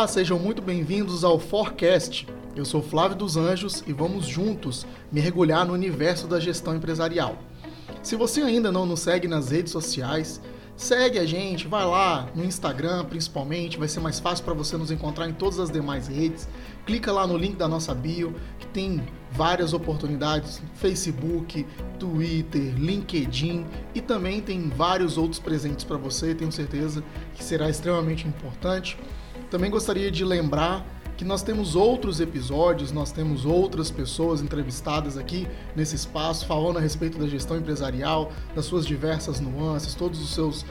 Olá, sejam muito bem-vindos ao Forecast. Eu sou Flávio dos Anjos e vamos juntos mergulhar no universo da gestão empresarial. Se você ainda não nos segue nas redes sociais, segue a gente, vai lá no Instagram principalmente, vai ser mais fácil para você nos encontrar em todas as demais redes. Clica lá no link da nossa bio, que tem várias oportunidades, Facebook, Twitter, LinkedIn e também tem vários outros presentes para você, tenho certeza que será extremamente importante. Também gostaria de lembrar que nós temos outros episódios, nós temos outras pessoas entrevistadas aqui nesse espaço falando a respeito da gestão empresarial, das suas diversas nuances, todos os seus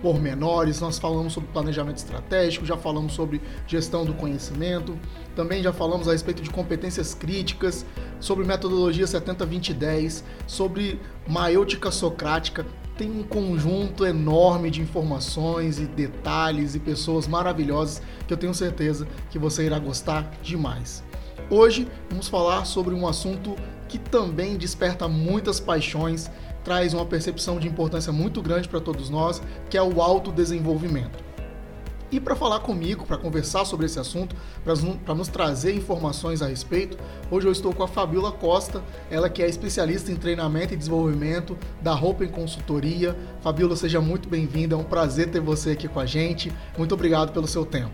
pormenores, nós falamos sobre planejamento estratégico, já falamos sobre gestão do conhecimento, também já falamos a respeito de competências críticas, sobre metodologia 70-20-10, sobre maêutica socrática, tem um conjunto enorme de informações e detalhes e pessoas maravilhosas que eu tenho certeza que você irá gostar demais. Hoje vamos falar sobre um assunto que também desperta muitas paixões, traz uma percepção de importância muito grande para todos nós, que é o autodesenvolvimento. E para falar comigo, para conversar sobre esse assunto, para nos trazer informações a respeito, hoje eu estou com a Fabiola Costa, ela que é especialista em treinamento e desenvolvimento da Open Consultoria. Fabiola, seja muito bem-vinda, é um prazer ter você aqui com a gente. Muito obrigado pelo seu tempo.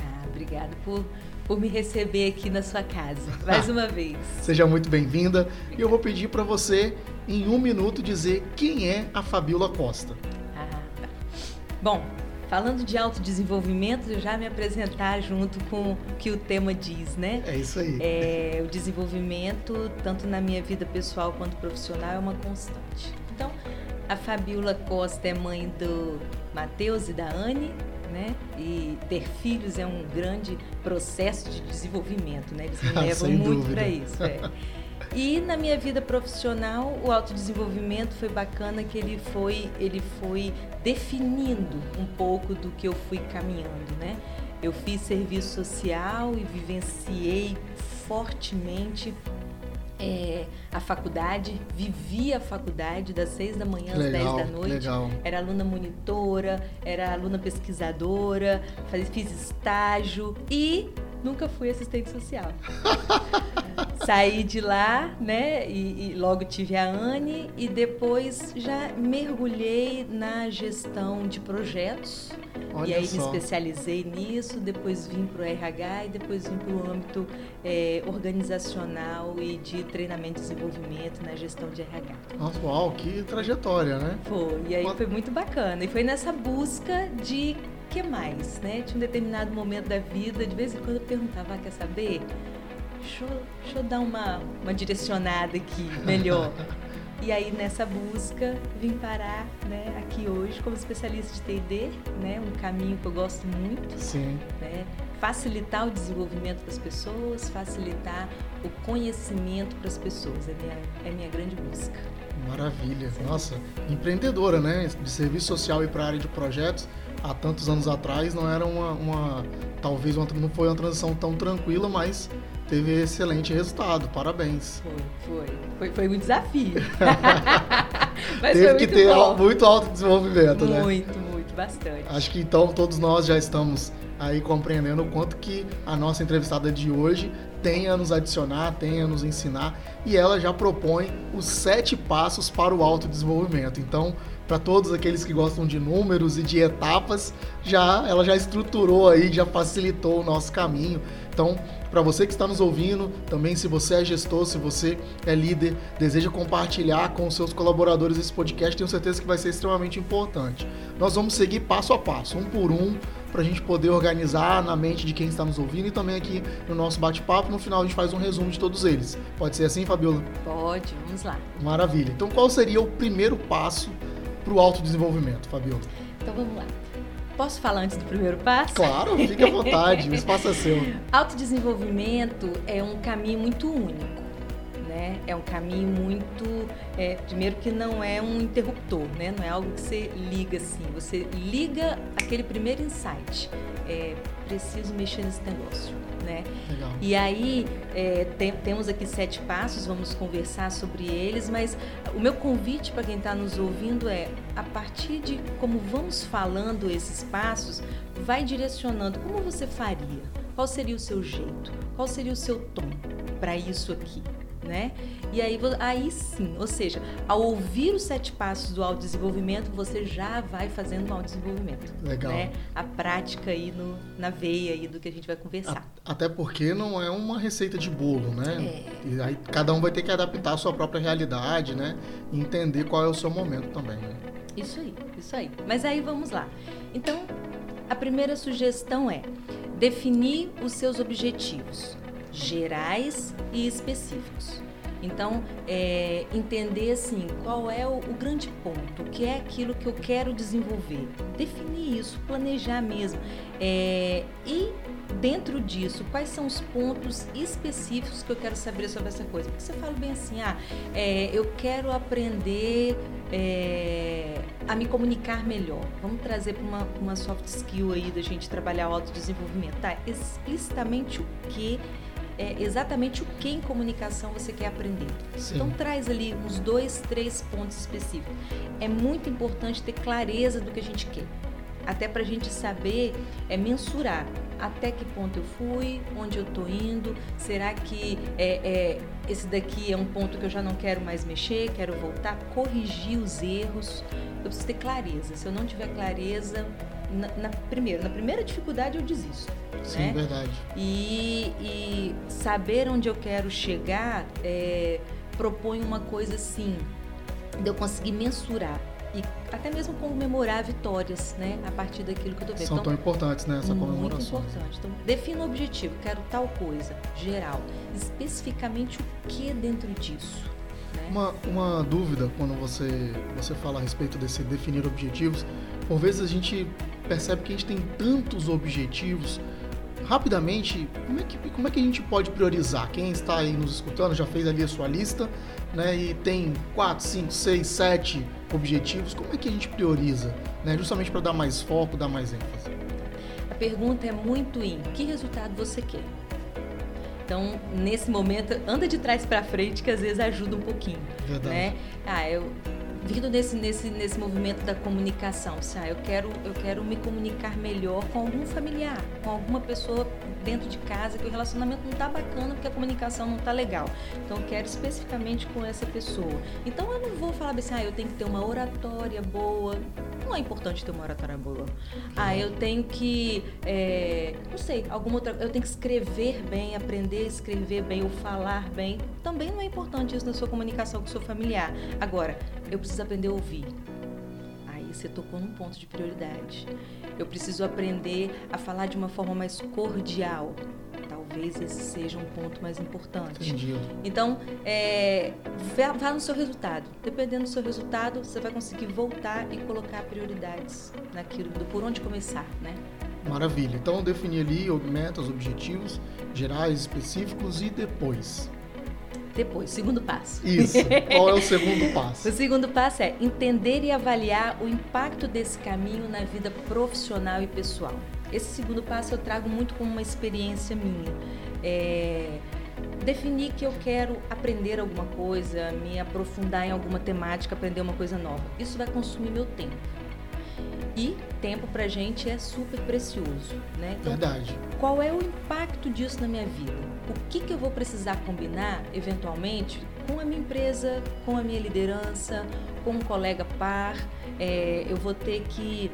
Ah, obrigada por, por me receber aqui na sua casa, mais uma vez. Seja muito bem-vinda. E eu vou pedir para você, em um minuto, dizer quem é a Fabiola Costa. Ah, tá. Bom, falando de autodesenvolvimento, já me apresentar junto com o que o tema diz, né? É isso aí. É, o desenvolvimento, tanto na minha vida pessoal quanto profissional, é uma constante. Então, a Fabiola Costa é mãe do Matheus e da Anne, né? E ter filhos é um grande processo de desenvolvimento, né? Eles me levam muito para isso. É. E na minha vida profissional, o autodesenvolvimento foi bacana que ele foi, ele foi definindo um pouco do que eu fui caminhando, né? Eu fiz serviço social e vivenciei fortemente é, a faculdade, vivi a faculdade das seis da manhã legal, às dez da noite. Legal. Era aluna monitora, era aluna pesquisadora, faz, fiz estágio e nunca fui assistente social. Saí de lá, né? E, e, logo tive a Anne e depois já mergulhei na gestão de projetos. Olha e aí só. me especializei nisso, depois vim para o RH e depois vim para o âmbito é, organizacional e de treinamento e desenvolvimento na gestão de RH. Nossa, uau, que trajetória, né? Foi, e aí foi muito bacana. E foi nessa busca de que mais, né? Tinha um determinado momento da vida, de vez em quando eu perguntava, ah, quer saber? Deixa eu, deixa eu dar uma, uma direcionada aqui, melhor. e aí nessa busca vim parar né, aqui hoje como especialista de T&D, né, um caminho que eu gosto muito. Sim. Né, facilitar o desenvolvimento das pessoas, facilitar o conhecimento para as pessoas, é minha, é minha grande busca. Maravilha. Nossa, empreendedora, né? De serviço social e para a área de projetos há tantos anos atrás não era uma, uma talvez uma, não foi uma transição tão tranquila, mas teve excelente resultado. Parabéns. Foi, foi. Foi, foi um desafio. mas teve que ter bom. muito autodesenvolvimento, muito, né? Muito, muito, bastante. Acho que então todos nós já estamos aí compreendendo o quanto que a nossa entrevistada de hoje tem a nos adicionar, tem a nos ensinar e ela já propõe os sete passos para o autodesenvolvimento. Então, para todos aqueles que gostam de números e de etapas, já ela já estruturou aí, já facilitou o nosso caminho. Então, para você que está nos ouvindo, também se você é gestor, se você é líder, deseja compartilhar com os seus colaboradores esse podcast, tenho certeza que vai ser extremamente importante. Nós vamos seguir passo a passo, um por um, para a gente poder organizar na mente de quem está nos ouvindo e também aqui no nosso bate-papo. No final a gente faz um resumo de todos eles. Pode ser assim, Fabiola? Pode, vamos lá. Maravilha. Então, qual seria o primeiro passo para o autodesenvolvimento, Fabiola? Então vamos lá. Posso falar antes do primeiro passo? Claro, fique à vontade, o espaço é seu. Autodesenvolvimento é um caminho muito único. Né? É um caminho muito. É, primeiro, que não é um interruptor, né? não é algo que você liga assim. Você liga aquele primeiro insight. É, preciso mexer nesse negócio. Né? Legal. E aí, é, tem, temos aqui sete passos, vamos conversar sobre eles, mas o meu convite para quem está nos ouvindo é: a partir de como vamos falando esses passos, vai direcionando como você faria, qual seria o seu jeito, qual seria o seu tom para isso aqui né? E aí, aí sim, ou seja, ao ouvir os sete passos do autodesenvolvimento, você já vai fazendo um autodesenvolvimento. Legal. Né? A prática aí no, na veia aí do que a gente vai conversar. Até porque não é uma receita de bolo, né? É. E aí cada um vai ter que adaptar a sua própria realidade, né? E entender qual é o seu momento também, né? Isso aí, isso aí. Mas aí vamos lá. Então, a primeira sugestão é definir os seus objetivos gerais e específicos. Então, é, entender assim qual é o, o, grande ponto, o que é aquilo que eu quero desenvolver, definir isso, planejar mesmo. É, e dentro disso, quais são os pontos específicos que eu quero saber sobre essa coisa? Porque você fala bem assim, ah, é, eu quero aprender é, a me comunicar melhor. Vamos trazer para uma, uma soft skill aí da gente trabalhar o autodesenvolvimento, tá? Explicitamente o que é, exatamente o que em comunicação você quer aprender. Sim. Então traz ali uns dois, três pontos específicos. É muito importante ter clareza do que a gente quer. Até para a gente saber é mensurar até que ponto eu fui, onde eu estou indo, será que é, é, esse daqui é um ponto que eu já não quero mais mexer, quero voltar, corrigir os erros. Eu preciso ter clareza. Se eu não tiver clareza, na, na primeiro, na primeira dificuldade eu desisto. Sim, né? verdade. E, e, saber onde eu quero chegar é, propõe uma coisa assim, de eu conseguir mensurar e até mesmo comemorar vitórias, né, a partir daquilo que eu tô vendo. São então, tão importantes, né, essa comemoração. Muito importante. Então, defina o objetivo, quero tal coisa, geral, especificamente o que dentro disso. Né? Uma, uma dúvida quando você você fala a respeito desse definir objetivos, por vezes a gente percebe que a gente tem tantos objetivos rapidamente, como é, que, como é que a gente pode priorizar? Quem está aí nos escutando já fez ali a sua lista, né? E tem 4, 5, 6, 7 objetivos. Como é que a gente prioriza? Né? Justamente para dar mais foco, dar mais ênfase. A pergunta é muito em que resultado você quer? Então, nesse momento, anda de trás para frente, que às vezes ajuda um pouquinho. Verdade. Né? Ah, eu vindo nesse, nesse, nesse movimento da comunicação, se ah, eu quero eu quero me comunicar melhor com algum familiar, com alguma pessoa dentro de casa que o relacionamento não está bacana porque a comunicação não está legal. Então eu quero especificamente com essa pessoa. Então eu não vou falar assim, ah, eu tenho que ter uma oratória boa. Não é importante ter uma oratória boa. Ah, eu tenho que, é, não sei, alguma outra, eu tenho que escrever bem, aprender a escrever bem ou falar bem. Também não é importante isso na sua comunicação com o seu familiar. Agora, eu preciso aprender a ouvir. Aí você tocou num ponto de prioridade. Eu preciso aprender a falar de uma forma mais cordial. Talvez esse seja um ponto mais importante. Entendi. Então, é, vá, vá no seu resultado. Dependendo do seu resultado, você vai conseguir voltar e colocar prioridades naquilo, do por onde começar, né? Maravilha. Então, definir ali metas, objetivos gerais, específicos e depois depois, segundo passo. Isso. Qual é o segundo passo? o segundo passo é entender e avaliar o impacto desse caminho na vida profissional e pessoal. Esse segundo passo eu trago muito como uma experiência minha. É, definir que eu quero aprender alguma coisa, me aprofundar em alguma temática, aprender uma coisa nova. Isso vai consumir meu tempo. E tempo pra gente é super precioso, né? Então, Verdade. Qual é o impacto disso na minha vida? O que, que eu vou precisar combinar, eventualmente, com a minha empresa, com a minha liderança, com um colega par? É, eu vou ter que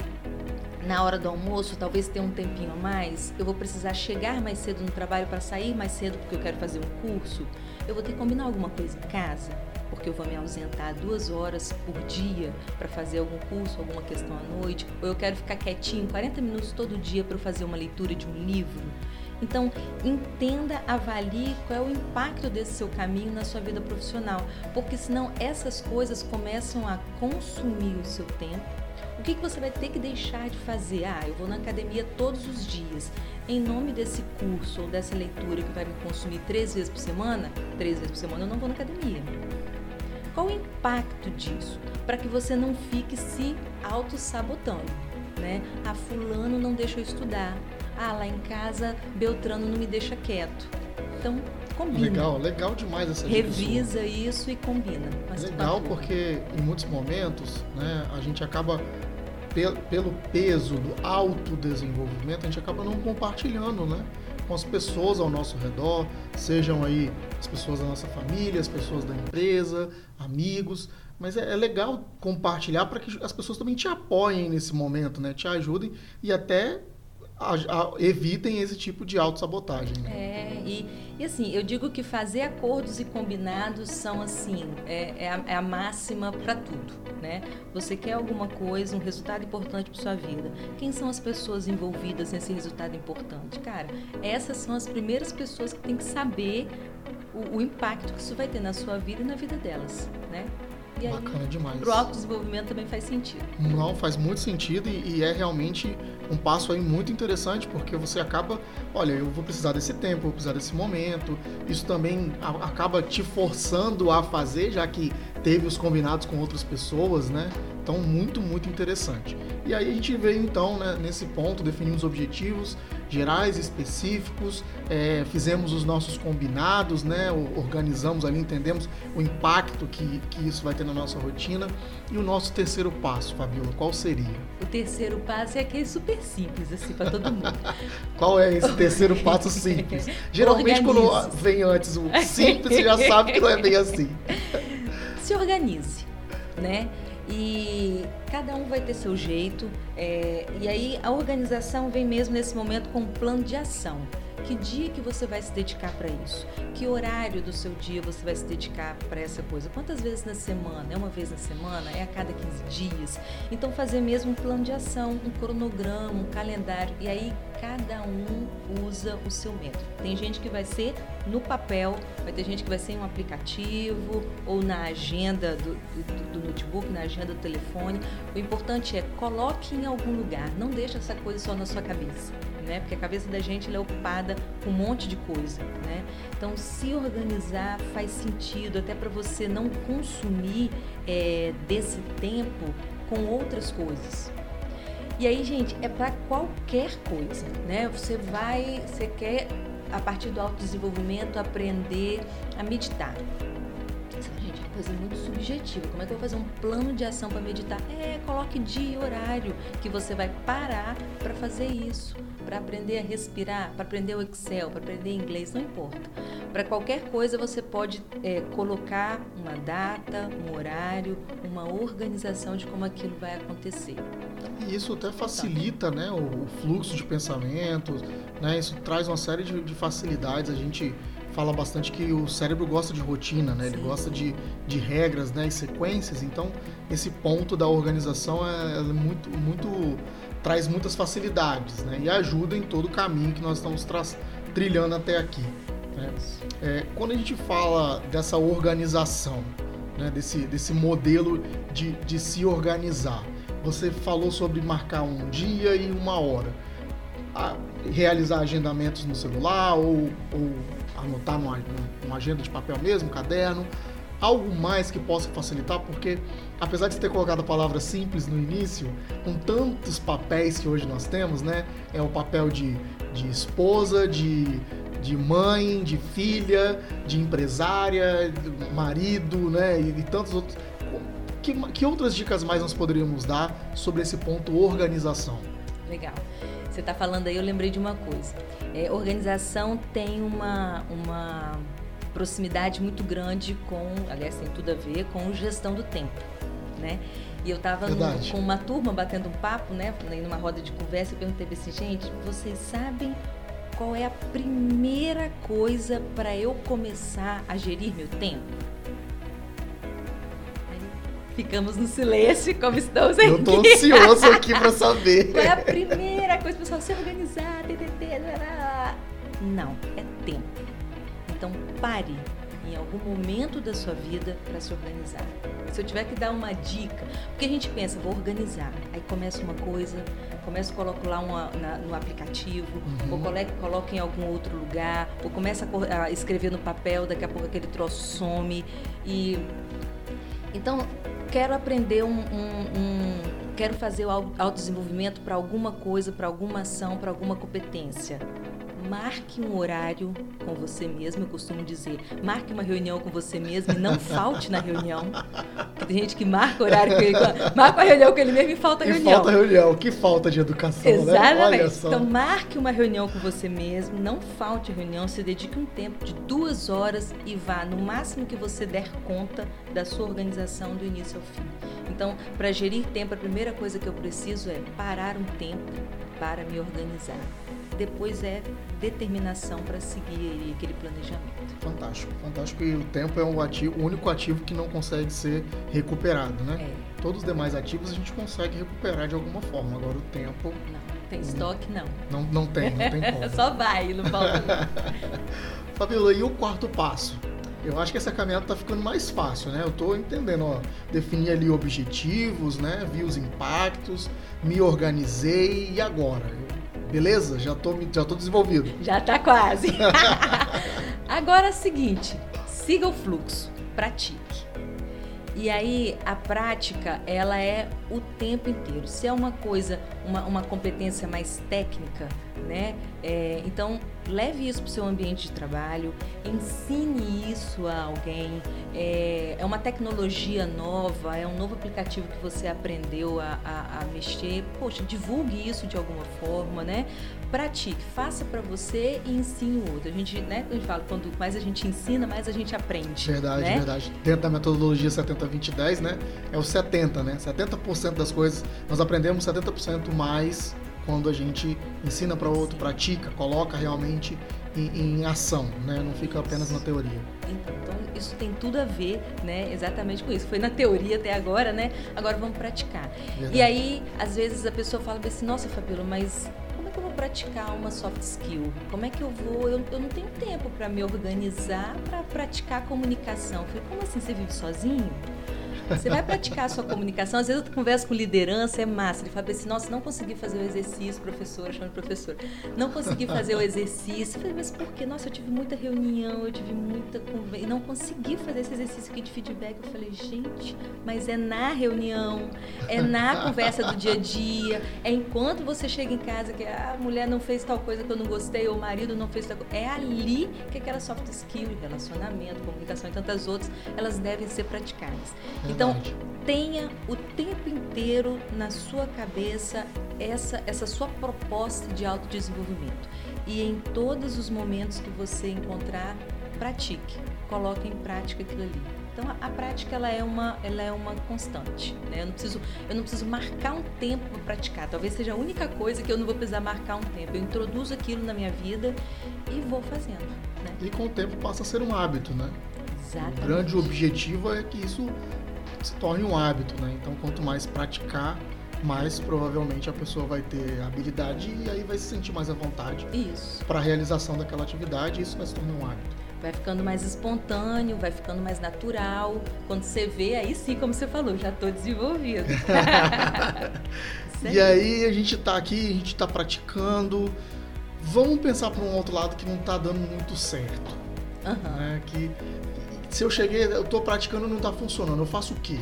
na hora do almoço, talvez ter um tempinho a mais, eu vou precisar chegar mais cedo no trabalho para sair mais cedo porque eu quero fazer um curso, eu vou ter que combinar alguma coisa em casa porque eu vou me ausentar duas horas por dia para fazer algum curso, alguma questão à noite, ou eu quero ficar quietinho 40 minutos todo dia para fazer uma leitura de um livro. Então, entenda, avalie qual é o impacto desse seu caminho na sua vida profissional, porque senão essas coisas começam a consumir o seu tempo. O que, que você vai ter que deixar de fazer? Ah, eu vou na academia todos os dias. Em nome desse curso ou dessa leitura que vai me consumir três vezes por semana, três vezes por semana eu não vou na academia. Qual o impacto disso? Para que você não fique se auto-sabotando, né? Ah, fulano não deixa eu estudar. Ah, lá em casa Beltrano não me deixa quieto. Então, combina. Legal, legal demais essa Revisa isso e combina. legal porque em muitos momentos, né, a gente acaba pelo peso do autodesenvolvimento, a gente acaba não compartilhando, né? Com as pessoas ao nosso redor, sejam aí as pessoas da nossa família, as pessoas da empresa, amigos. Mas é, é legal compartilhar para que as pessoas também te apoiem nesse momento, né? Te ajudem e até a, a, evitem esse tipo de autossabotagem. Né? É, e, e assim, eu digo que fazer acordos e combinados são assim, é, é, a, é a, máxima para tudo, né? Você quer alguma coisa, um resultado importante para sua vida. Quem são as pessoas envolvidas nesse resultado importante? Cara, essas são as primeiras pessoas que têm que saber o, o impacto que isso vai ter na sua vida e na vida delas, né? E Bacana aí, demais. Pro autodesenvolvimento também faz sentido. Não, faz muito sentido e, e, é realmente um passo aí muito interessante, porque você acaba, olha, eu vou precisar desse tempo, vou precisar desse momento. Isso também a, acaba te forçando a fazer, já que teve os combinados com outras pessoas, né? Então, muito, muito interessante. E aí a gente veio então né, nesse ponto, definimos objetivos gerais, específicos, é, fizemos os nossos combinados, né, organizamos ali, entendemos o impacto que, que isso vai ter na nossa rotina. E o nosso terceiro passo, Fabiola, qual seria? O terceiro passo é aquele super simples, assim, para todo mundo. qual é esse terceiro passo simples? Geralmente, Organize. quando vem antes o simples, você já sabe que não é bem assim. Se organize, né? E cada um vai ter seu jeito. É, e aí a organização vem mesmo nesse momento com um plano de ação. Que dia que você vai se dedicar para isso? Que horário do seu dia você vai se dedicar para essa coisa? Quantas vezes na semana? É uma vez na semana? É a cada 15 dias? Então fazer mesmo um plano de ação, um cronograma, um calendário e aí cada um usa o seu método. Tem gente que vai ser no papel, vai ter gente que vai ser em um aplicativo ou na agenda do, do, do notebook, na agenda do telefone. O importante é coloque em algum lugar, não deixe essa coisa só na sua cabeça né? Porque a cabeça da gente é ocupada com um monte de coisa, né? Então, se organizar faz sentido até para você não consumir é, desse tempo com outras coisas. E aí, gente, é para qualquer coisa, né? Você vai, você quer a partir do autodesenvolvimento aprender a meditar coisa muito subjetiva. Como é que eu vou fazer um plano de ação para meditar? É, coloque dia e horário que você vai parar para fazer isso, para aprender a respirar, para aprender o Excel, para aprender inglês, não importa. Para qualquer coisa você pode é, colocar uma data, um horário, uma organização de como aquilo vai acontecer. E isso até facilita né, o fluxo de pensamentos, né? isso traz uma série de, de facilidades. A gente fala bastante que o cérebro gosta de rotina, né? Ele gosta de, de regras, né? E sequências. Então, esse ponto da organização é, é muito, muito traz muitas facilidades, né? E ajuda em todo o caminho que nós estamos trilhando até aqui. Né? É, quando a gente fala dessa organização, né? Desse, desse modelo de, de se organizar, você falou sobre marcar um dia e uma hora. A, realizar agendamentos no celular ou, ou anotar numa, numa agenda de papel mesmo, caderno, algo mais que possa facilitar, porque apesar de você ter colocado a palavra simples no início, com tantos papéis que hoje nós temos, né? É o papel de, de esposa, de, de mãe, de filha, de empresária, de marido, né? E, e tantos outros. Que, que outras dicas mais nós poderíamos dar sobre esse ponto organização? Legal. Você está falando aí, eu lembrei de uma coisa. É, organização tem uma, uma proximidade muito grande com, aliás, tem tudo a ver com gestão do tempo, né? E eu estava com uma turma batendo um papo, né, numa roda de conversa, e perguntei assim, gente, vocês sabem qual é a primeira coisa para eu começar a gerir meu tempo? Ficamos no silêncio, como estamos aqui. Eu tô ansioso aqui para saber. Qual é a primeira coisa, pessoal? Se organizar, ttt, não, é tempo. Então pare em algum momento da sua vida para se organizar. Se eu tiver que dar uma dica, porque a gente pensa, vou organizar, aí começa uma coisa, começa a colocar lá uma, na, no aplicativo, uhum. ou coloca, coloca em algum outro lugar, ou começa a, a escrever no papel, daqui a pouco aquele troço some. E então quero aprender um, um, um quero fazer o autodesenvolvimento para alguma coisa, para alguma ação, para alguma competência marque um horário com você mesmo, eu costumo dizer, marque uma reunião com você mesmo e não falte na reunião. Porque tem gente que marca horário com ele, marca uma reunião com ele mesmo e falta e reunião. falta reunião, que falta de educação, Exatamente. né? Então marque uma reunião com você mesmo, não falte reunião, se dedique um tempo de duas horas e vá no máximo que você der conta da sua organização do início ao fim. Então, para gerir tempo, a primeira coisa que eu preciso é parar um tempo para me organizar depois é determinação para seguir aquele planejamento. Fantástico, fantástico. E o tempo é um ativo, o único ativo que não consegue ser recuperado, né? É. Todos os demais ativos a gente consegue recuperar de alguma forma. Agora o tempo. Não, tem estoque não. Não, não tem, não tem como. Só vai, não falta. Fabiola, e o quarto passo? Eu acho que essa caminhada está ficando mais fácil, né? Eu estou entendendo, ó, defini ali objetivos, né? Vi os impactos, me organizei e agora? Beleza? Já tô, já tô desenvolvido. Já tá quase. Agora é o seguinte, siga o fluxo, pratique. E aí a prática, ela é o tempo inteiro. Se é uma coisa, uma, uma competência mais técnica, né? É, então leve isso para o seu ambiente de trabalho, ensine isso a alguém. É, é, uma tecnologia nova, é um novo aplicativo que você aprendeu a, a, a mexer. Poxa, divulgue isso de alguma forma, né? Pratique, faça para você e ensine o outro. A gente, né, gente fala, quanto mais a gente ensina, mais a gente aprende. Verdade, né? verdade. Dentro da metodologia 70-20-10, né? É o 70, né? 70% das coisas nós aprendemos 70% mais quando a gente ensina para outro, pratica, coloca realmente em, em, ação, né? Não fica apenas na teoria. Então, então, isso tem tudo a ver, né? Exatamente com isso. Foi na teoria até agora, né? Agora vamos praticar. Verdade. E aí, às vezes a pessoa fala assim: Nossa, Fabíola, mas como é que eu vou praticar uma soft skill? Como é que eu vou? Eu, eu não tenho tempo para me organizar para praticar comunicação. Eu falei: Como assim? Você vive sozinho? Você vai praticar a sua comunicação. Às vezes eu converso com liderança, é massa. Ele fala assim: nossa, não consegui fazer o exercício, professor, chamando professor. Não consegui fazer o exercício. Eu falei, mas por quê? Nossa, eu tive muita reunião, eu tive muita conversa. E não consegui fazer esse exercício aqui de feedback. Eu falei, gente, mas é na reunião, é na conversa do dia a dia, é enquanto você chega em casa que a mulher não fez tal coisa que eu não gostei, ou o marido não fez tal coisa. É ali que aquela soft skill, relacionamento, comunicação e tantas outras, elas devem ser praticadas. Então, tenha o tempo inteiro na sua cabeça essa, essa sua proposta de autodesenvolvimento. E em todos os momentos que você encontrar, pratique, coloque em prática aquilo ali. Então a, a, prática ela é uma, ela é uma constante. Né? Eu, não preciso, eu não preciso marcar um tempo para praticar. Talvez seja a única coisa que eu não vou precisar marcar um tempo. Eu introduzo aquilo na minha vida e vou fazendo. Né? E com o tempo passa a ser um hábito, né? Exatamente. O grande objetivo é que isso se torne um hábito, né? Então, quanto mais praticar, mais provavelmente a pessoa vai ter habilidade e aí vai se sentir mais à vontade para a realização daquela atividade e isso vai se tornar um hábito. Vai ficando mais espontâneo, vai ficando mais natural. Quando você vê, aí sim, como você falou, já estou desenvolvido. e aí a gente está aqui, a gente está praticando. Vamos pensar para um outro lado que não está dando muito certo. Uhum. Né? Que se eu cheguei, eu estou praticando não está funcionando, eu faço o quê?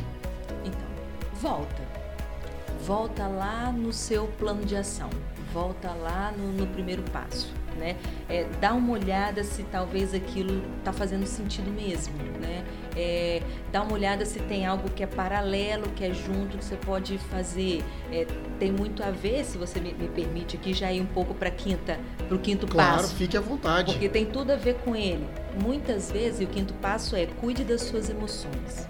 Então, volta. Volta lá no seu plano de ação. Volta lá no, no primeiro passo. Né? É, dá uma olhada se talvez aquilo está fazendo sentido mesmo, né? É, dá uma olhada se tem algo que é paralelo, que é junto, que você pode fazer. É, tem muito a ver, se você me, me permite aqui, já ir um pouco para quinta, para o quinto claro, passo. Claro, fique à vontade. Porque tem tudo a ver com ele. Muitas vezes, o quinto passo é cuide das suas emoções.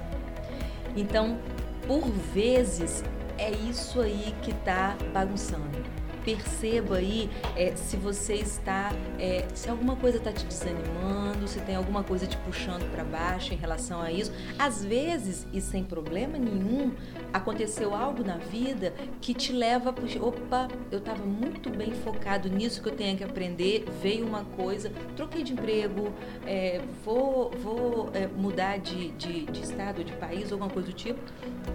Então, por vezes, é isso aí que está bagunçando perceba aí é, se você está, é, se alguma coisa está te desanimando, se tem alguma coisa te puxando para baixo em relação a isso. Às vezes, e sem problema nenhum, aconteceu algo na vida que te leva a opa, eu estava muito bem focado nisso que eu tenho que aprender, veio uma coisa, troquei de emprego, é, vou, vou é, mudar de, de, de estado, de país, alguma coisa do tipo,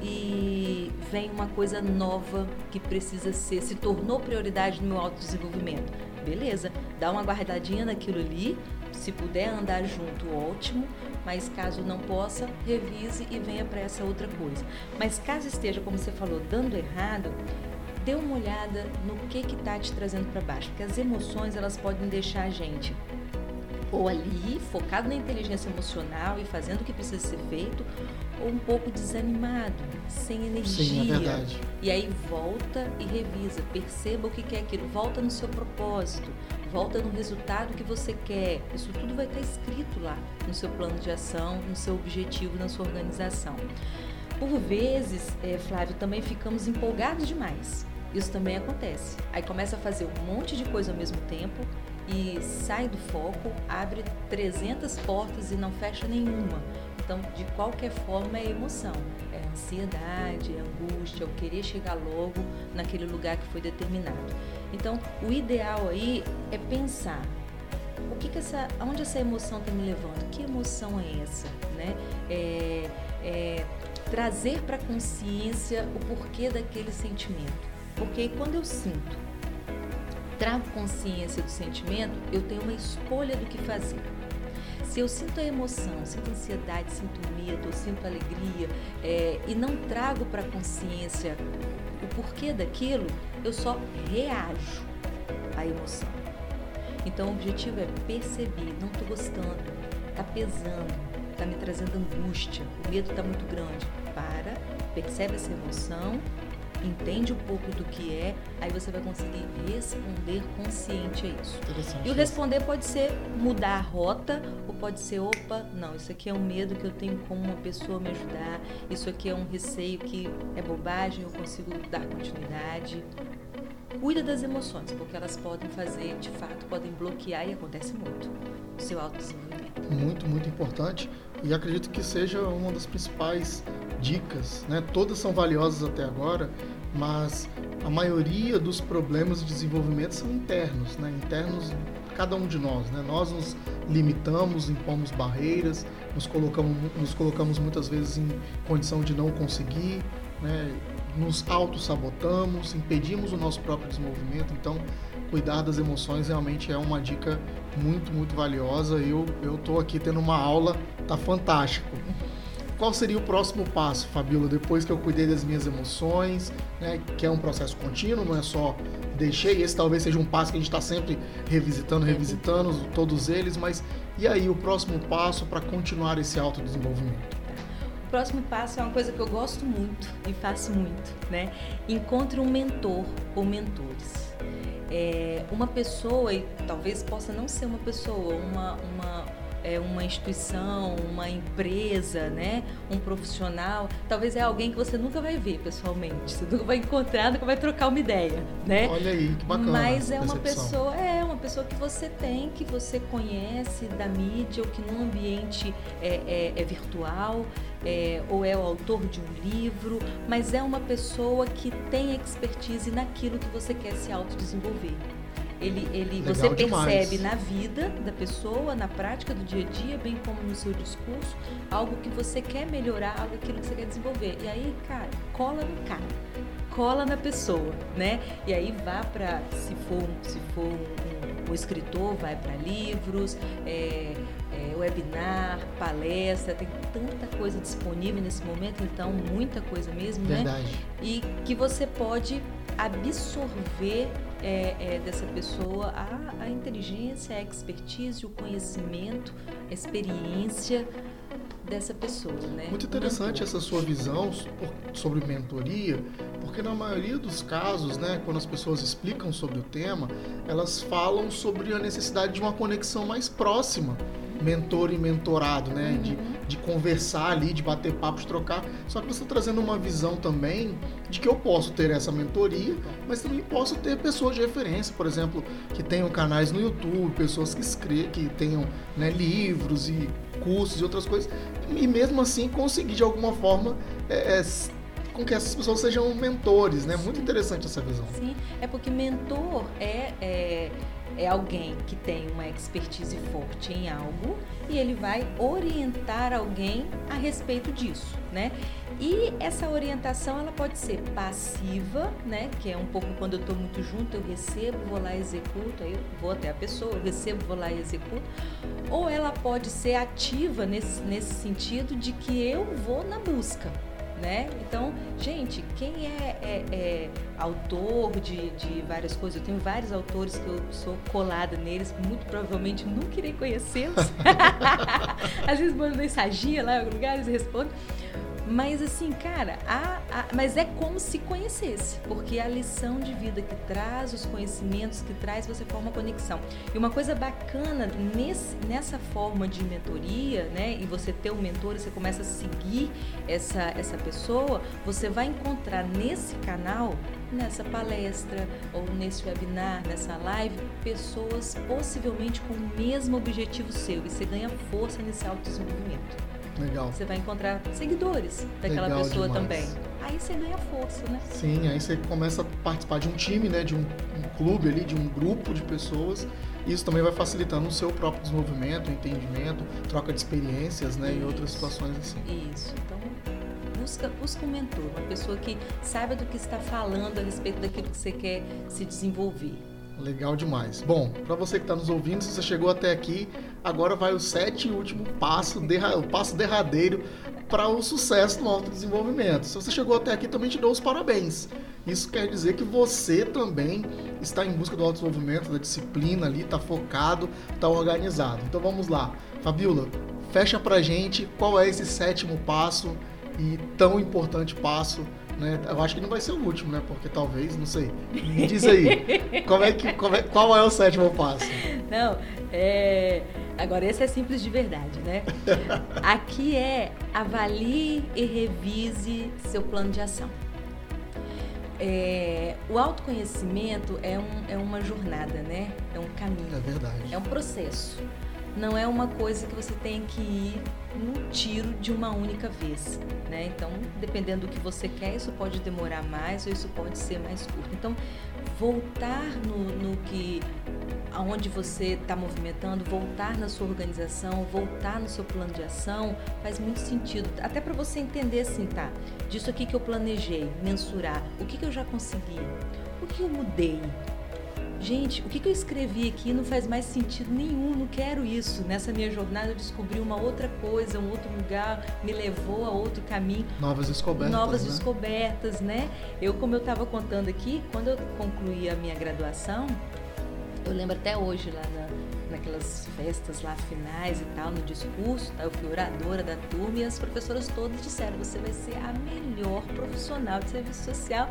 e vem uma coisa nova que precisa ser, se tornou prioridade no meu autodesenvolvimento. Beleza, dá uma guardadinha naquilo ali, se puder andar junto, ótimo, mas caso não possa, revise e venha para essa outra coisa. Mas caso esteja, como você falou, dando errado, dê uma olhada no que está te trazendo para baixo, porque as emoções elas podem deixar a gente ou ali focado na inteligência emocional e fazendo o que precisa ser feito, ou um pouco desanimado, sem energia. Sim, é verdade. E aí volta e revisa, perceba o que é aquilo, volta no seu propósito, volta no resultado que você quer. Isso tudo vai estar escrito lá no seu plano de ação, no seu objetivo, na sua organização. Por vezes, é, Flávio, também ficamos empolgados demais. Isso também acontece. Aí começa a fazer um monte de coisa ao mesmo tempo e sai do foco, abre 300 portas e não fecha nenhuma. Então, de qualquer forma, é emoção, é ansiedade, é angústia, é o querer chegar logo naquele lugar que foi determinado. Então, o ideal aí é pensar o que, que essa, aonde essa emoção está me levando? Que emoção é essa, né? É, é trazer para consciência o porquê daquele sentimento. Porque quando eu sinto trago consciência do sentimento, eu tenho uma escolha do que fazer. Se eu sinto a emoção, sinto ansiedade, sinto medo, sinto alegria é, e não trago para a consciência o porquê daquilo, eu só reajo à emoção. Então o objetivo é perceber, não estou gostando, está pesando, está me trazendo angústia, o medo está muito grande. Para, percebe essa emoção entende um pouco do que é, aí você vai conseguir responder consciente a isso. E o responder pode ser mudar a rota, ou pode ser, opa, não, isso aqui é um medo que eu tenho como uma pessoa me ajudar, isso aqui é um receio que é bobagem, eu consigo dar continuidade. Cuida das emoções, porque elas podem fazer, de fato, podem bloquear e acontece muito o seu autodesenvolvimento. Muito, muito importante. E acredito que seja uma das principais dicas, né? Todas são valiosas até agora, mas a maioria dos problemas de desenvolvimento são internos, né? Internos cada um de nós, né? Nós nos limitamos, impomos barreiras, nos colocamos, nos colocamos muitas vezes em condição de não conseguir, né? Nos auto-sabotamos, impedimos o nosso próprio desenvolvimento. Então, cuidar das emoções realmente é uma dica muito, muito valiosa. Eu tô aqui tendo uma aula, tá fantástico qual seria o próximo passo, Fabíola, depois que eu cuidei das minhas emoções, né, que é um processo contínuo, não é só deixei, esse talvez seja um passo que a gente está sempre revisitando, revisitando todos eles, mas e aí o próximo passo para continuar esse autodesenvolvimento? O próximo passo é uma coisa que eu gosto muito e faço muito, né? Encontre um mentor ou mentores. É, uma pessoa, e talvez possa não ser uma pessoa, uma, uma é, uma instituição, uma empresa, né, um profissional, talvez é alguém que você nunca vai ver pessoalmente, você nunca vai encontrar, nunca vai trocar uma ideia, né? Olha aí, que bacana. Mas é uma pessoa, é uma pessoa que você tem, que você conhece da mídia ou que no ambiente é, é, é virtual, é, ou é o autor de um livro, mas é uma pessoa que tem expertise naquilo que você quer se autodesenvolver. Ele, ele, você percebe demais. na vida da pessoa, na prática do dia a dia, bem como no seu discurso, algo que você quer melhorar, algo que você quer desenvolver. E aí, cara, cola no cara, cola na pessoa, né? E aí vá para, se for, se for um, um escritor, vai para livros, é, webinar, palestra, tem tanta coisa disponível nesse momento, então muita coisa mesmo, né? Verdade. né? E que você pode absorver é, é, dessa pessoa a, a inteligência, a expertise, o conhecimento, a experiência dessa pessoa, né? Muito interessante essa sua visão sobre mentoria, Porque na maioria dos casos, né, quando as pessoas explicam sobre o tema, elas falam sobre a necessidade de uma conexão mais próxima mentor e mentorado, né? Uhum. De, de conversar ali, de bater papo, de trocar. Só que você está trazendo uma visão também de que eu posso ter essa mentoria, mas também posso ter pessoas de referência, por exemplo, que tenham canais no YouTube, pessoas que escrevam, que tenham né, livros e cursos e outras coisas, e mesmo assim conseguir de alguma forma é, é, com que essas pessoas sejam mentores, né? Muito interessante essa visão. Sim, é porque mentor é, é é alguém que tem uma expertise forte em algo e ele vai orientar alguém a respeito disso, né? E essa orientação ela pode ser passiva, né? Que é um pouco quando eu estou muito junto, eu recebo, vou lá e executo, aí eu vou até a pessoa, eu recebo, vou lá e executo. Ou ela pode ser ativa nesse, nesse sentido de que eu vou na busca, né? Então, gente, quem é, é, é autor de, de, várias coisas, eu tenho vários autores que eu sou colada neles, muito provavelmente nunca irei conhecê-los. Às vezes mando mensagem lá em algum lugar, eles respondem. Mas assim, cara, mas é como se conhecesse, porque a lição de vida que traz, os conhecimentos que traz, você forma conexão. E uma coisa bacana nesse, nessa forma de mentoria, né, e você ter um mentor e você começa a seguir essa, essa pessoa, você vai encontrar nesse canal nessa palestra ou nesse webinar, nessa live, pessoas possivelmente com o mesmo objetivo seu e você ganha força nesse autodesenvolvimento. Legal. Você vai encontrar seguidores daquela Legal pessoa demais. também. Aí você ganha força, né? Sim, aí você começa a participar de um time, né? De um, um clube ali, de um grupo de pessoas. Isso também vai facilitando o seu próprio desenvolvimento, entendimento, troca de experiências, né? Isso. E outras situações assim. Isso. Então, busca, busca um mentor, uma pessoa que saiba do que está falando a respeito daquilo que você quer se desenvolver. Legal demais. Bom, para você que está nos ouvindo, se você chegou até aqui, agora vai o sétimo e último passo, o passo derradeiro para o sucesso no autodesenvolvimento. Se você chegou até aqui, também te dou os parabéns. Isso quer dizer que você também está em busca do autodesenvolvimento, da disciplina ali, está focado, está organizado. Então vamos lá. Fabiola, fecha pra gente qual é esse sétimo passo e tão importante passo né? Eu acho que não vai ser o último, né? Porque talvez, não sei. Me diz aí, como é que, é, qual é o sétimo passo? Não, é... agora esse é simples de verdade, né? Aqui é avalie e revise seu plano de ação. É, o autoconhecimento é, um, é uma jornada, né? É um caminho. É verdade. É um processo não é uma coisa que você tem que ir num tiro de uma única vez, né? Então, dependendo do que você quer, isso pode demorar mais ou isso pode ser mais curto. Então, voltar no, no que aonde você está movimentando, voltar na sua organização, voltar no seu plano de ação, faz muito sentido. Até para você entender assim, tá? Disso aqui que eu planejei, mensurar, o que, que eu já consegui, o que eu mudei, gente, o que, que eu escrevi aqui não faz mais sentido nenhum, não quero isso. Nessa minha jornada eu descobri uma outra coisa, um outro lugar, me levou a outro caminho. Novas descobertas. Novas né? descobertas, né? Eu, como eu estava contando aqui, quando eu concluí a minha graduação, eu lembro até hoje lá na, naquelas festas lá finais e tal, no discurso, tá? eu fui oradora da turma e as professoras todas disseram: você vai ser a melhor profissional de serviço social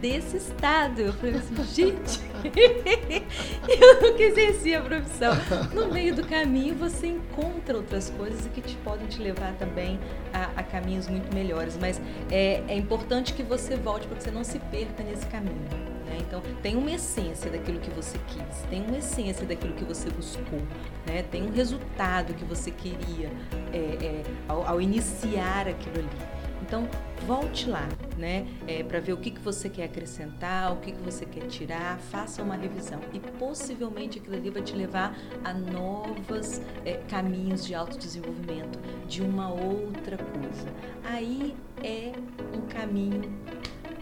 desse estado. Eu falei assim, gente, eu nunca exerci a profissão. No meio do caminho você encontra outras coisas que te podem te levar também a, a caminhos muito melhores, mas é, é importante que você volte para que você não se perca nesse caminho. Né? Então, tem uma essência daquilo que você quis, tem uma essência daquilo que você buscou, né? tem um resultado que você queria é, é, ao, ao, iniciar aquilo ali. Então, volte lá, né, é, para ver o que, que você quer acrescentar, o que, que você quer tirar, faça uma revisão e possivelmente aquilo ali vai te levar a novos é, caminhos de autodesenvolvimento, de uma outra coisa. Aí é um caminho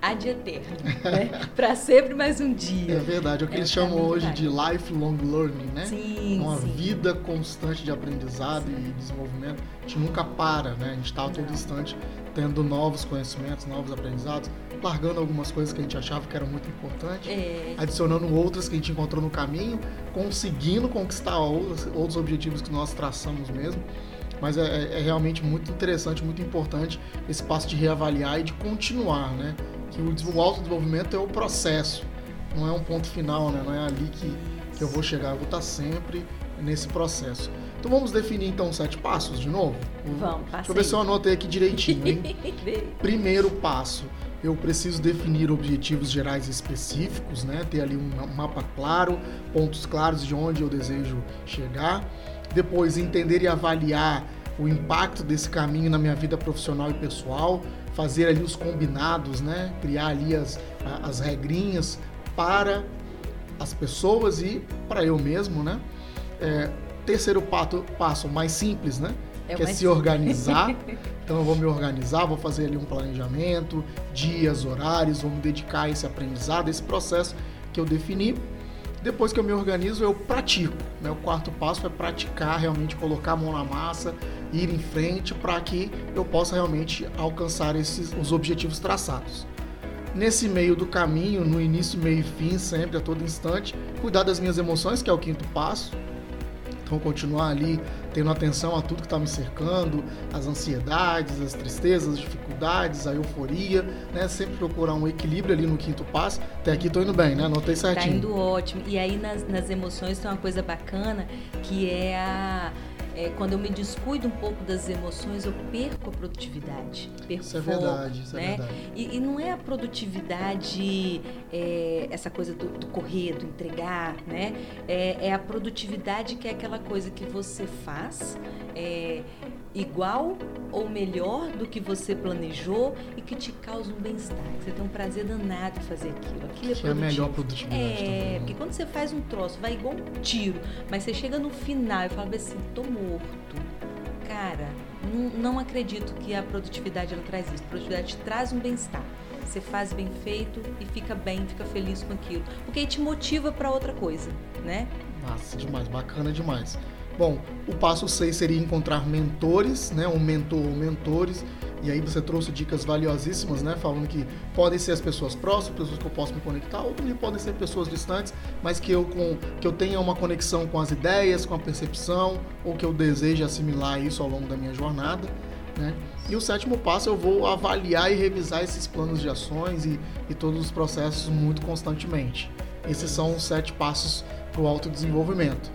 ad eterno, né? para sempre mais um dia. É verdade, é o que é eles chamam hoje de lifelong learning, né? Sim, Uma sim. vida constante de aprendizado sim. e desenvolvimento. A gente nunca para, né? A gente está a todo instante tendo novos conhecimentos, novos aprendizados, largando algumas coisas que a gente achava que eram muito importantes, é. adicionando outras que a gente encontrou no caminho, conseguindo conquistar outros, outros objetivos que nós traçamos mesmo. Mas é, é, realmente muito interessante, muito importante esse passo de reavaliar e de continuar, né? Que o autodesenvolvimento é o processo, não é um ponto final, né? Não é ali que, que eu vou chegar, eu vou estar sempre nesse processo. Então vamos definir então sete passos de novo? Vamos, Deixa eu ver se eu anotei aqui direitinho, hein? Primeiro passo, eu preciso definir objetivos gerais específicos, né? Ter ali um mapa claro, pontos claros de onde eu desejo chegar. Depois entender e avaliar o impacto desse caminho na minha vida profissional e pessoal, fazer ali os combinados, né? Criar ali as, as regrinhas para as pessoas e para eu mesmo, né? É, terceiro pato, passo mais simples, né? É que é se organizar. então eu vou me organizar, vou fazer ali um planejamento, dias, horários, vou me dedicar a esse aprendizado, esse processo que eu defini. Depois que eu me organizo, eu pratico. Né? O quarto passo é praticar, realmente colocar a mão na massa, ir em frente para que eu possa realmente alcançar esses, os objetivos traçados. Nesse meio do caminho, no início, meio e fim, sempre, a todo instante, cuidar das minhas emoções, que é o quinto passo, então, continuar ali tendo atenção a tudo que está me cercando, as ansiedades, as tristezas, as dificuldades, a euforia, né? Sempre procurar um equilíbrio ali no quinto passo. Até aqui estou indo bem, né? Anotei tá certinho. Está indo ótimo. E aí nas, nas emoções tem uma coisa bacana que é a é, quando eu me descuido um pouco das emoções, eu perco a produtividade. Perco isso é verdade, isso é né? é verdade. E, e, não é a produtividade, é, essa coisa do, do, correr, do entregar, né? É, é, a produtividade que é aquela coisa que você faz. É, igual ou melhor do que você planejou e que te causa um bem-estar, você tem um prazer danado em fazer aquilo. Aquilo é, que é a melhor produtividade. É, também. porque quando você faz um troço, vai igual um tiro, mas você chega no final e fala assim, tô morto. Cara, não, não acredito que a produtividade ela traz isso. A produtividade traz um bem-estar. Você faz bem feito e fica bem, fica feliz com aquilo. Porque aí te motiva para outra coisa, né? Nossa, demais, bacana demais. Bom, o passo 6 seria encontrar mentores, né? Um mentor ou mentores. E aí você trouxe dicas valiosíssimas, né? Falando que podem ser as pessoas próximas, pessoas que eu posso me conectar, ou também podem ser pessoas distantes, mas que eu, com, que eu tenha uma conexão com as ideias, com a percepção, ou que eu deseje assimilar isso ao longo da minha jornada. Né? E o sétimo passo eu vou avaliar e revisar esses planos de ações e, e todos os processos muito constantemente. Esses são os sete passos para o autodesenvolvimento.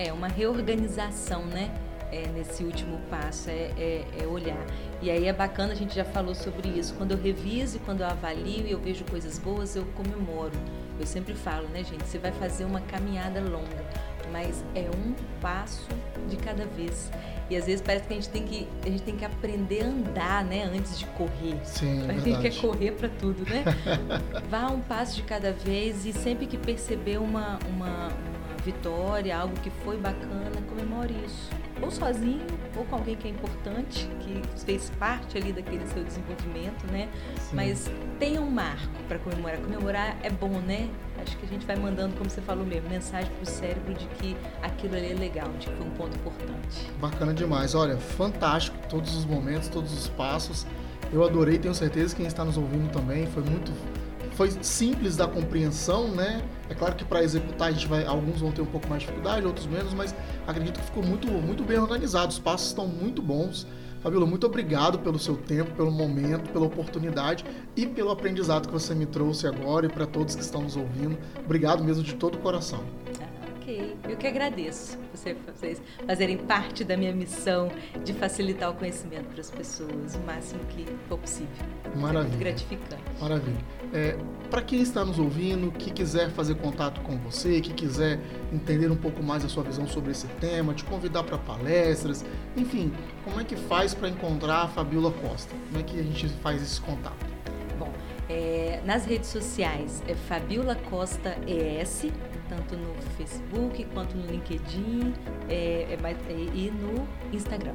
É uma reorganização, né? É, nesse último passo, é, é, é, olhar. E aí é bacana, a gente já falou sobre isso. Quando eu reviso e quando eu avalio e eu vejo coisas boas, eu comemoro. Eu sempre falo, né, gente? Você vai fazer uma caminhada longa, mas é um passo de cada vez. E às vezes parece que a gente tem que, a gente tem que aprender a andar, né, antes de correr. Sim, é a gente quer correr para tudo, né? Vá um passo de cada vez e sempre que perceber uma, uma vitória, algo que foi bacana, comemore isso. Ou sozinho, ou com alguém que é importante, que fez parte ali daquele seu desenvolvimento, né? Sim. Mas tenha um marco para comemorar. Comemorar é bom, né? Acho que a gente vai mandando, como você falou mesmo, mensagem para o cérebro de que aquilo ali é legal, de que foi um ponto importante. Bacana demais. Olha, fantástico todos os momentos, todos os passos. Eu adorei, tenho certeza que quem está nos ouvindo também. Foi muito foi simples da compreensão, né? É claro que para executar a gente vai, alguns vão ter um pouco mais de dificuldade, outros menos, mas acredito que ficou muito, muito bem organizado. Os passos estão muito bons. Fabíola, muito obrigado pelo seu tempo, pelo momento, pela oportunidade e pelo aprendizado que você me trouxe agora e para todos que estão nos ouvindo. Obrigado mesmo de todo o coração. Ok, eu que agradeço você, vocês fazerem parte da minha missão de facilitar o conhecimento para as pessoas o máximo que for possível. Maravilha. É muito gratificante. Maravilha. É, para quem está nos ouvindo, que quiser fazer contato com você, que quiser entender um pouco mais a sua visão sobre esse tema, te convidar para palestras, enfim, como é que faz para encontrar a Fabiola Costa? Como é que a gente faz esse contato? Bom, é, nas redes sociais é Fabiola Costa ES, tanto no Facebook quanto no LinkedIn é, é, e no Instagram.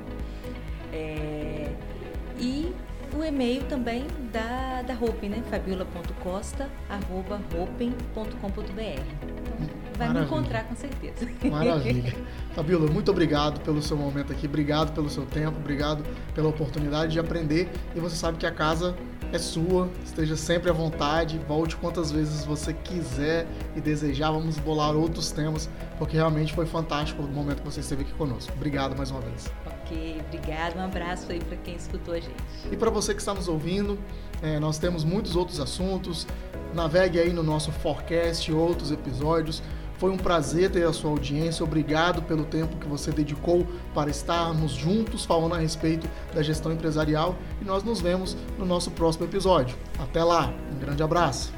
É, e o e-mail também da, da Hopen, né? fabiola.costa.hopen.com.br. Então, vai Maravilha. me encontrar com certeza. Maravilha. Fabiola, muito obrigado pelo seu momento aqui, obrigado pelo seu tempo, obrigado pela oportunidade de aprender. E você sabe que a casa é sua, esteja sempre à vontade, volte quantas vezes você quiser e desejar. Vamos bolar outros temas, porque realmente foi fantástico o momento que você esteve aqui conosco. Obrigado mais uma vez. Ok, obrigado. Um abraço aí para quem escutou a gente. E para você que está nos ouvindo, é, nós temos muitos outros assuntos. Navegue aí no nosso forecast outros episódios. Foi um prazer ter a sua audiência. Obrigado pelo tempo que você dedicou para estarmos juntos falando a respeito da gestão empresarial. E nós nos vemos no nosso próximo episódio. Até lá, um grande abraço.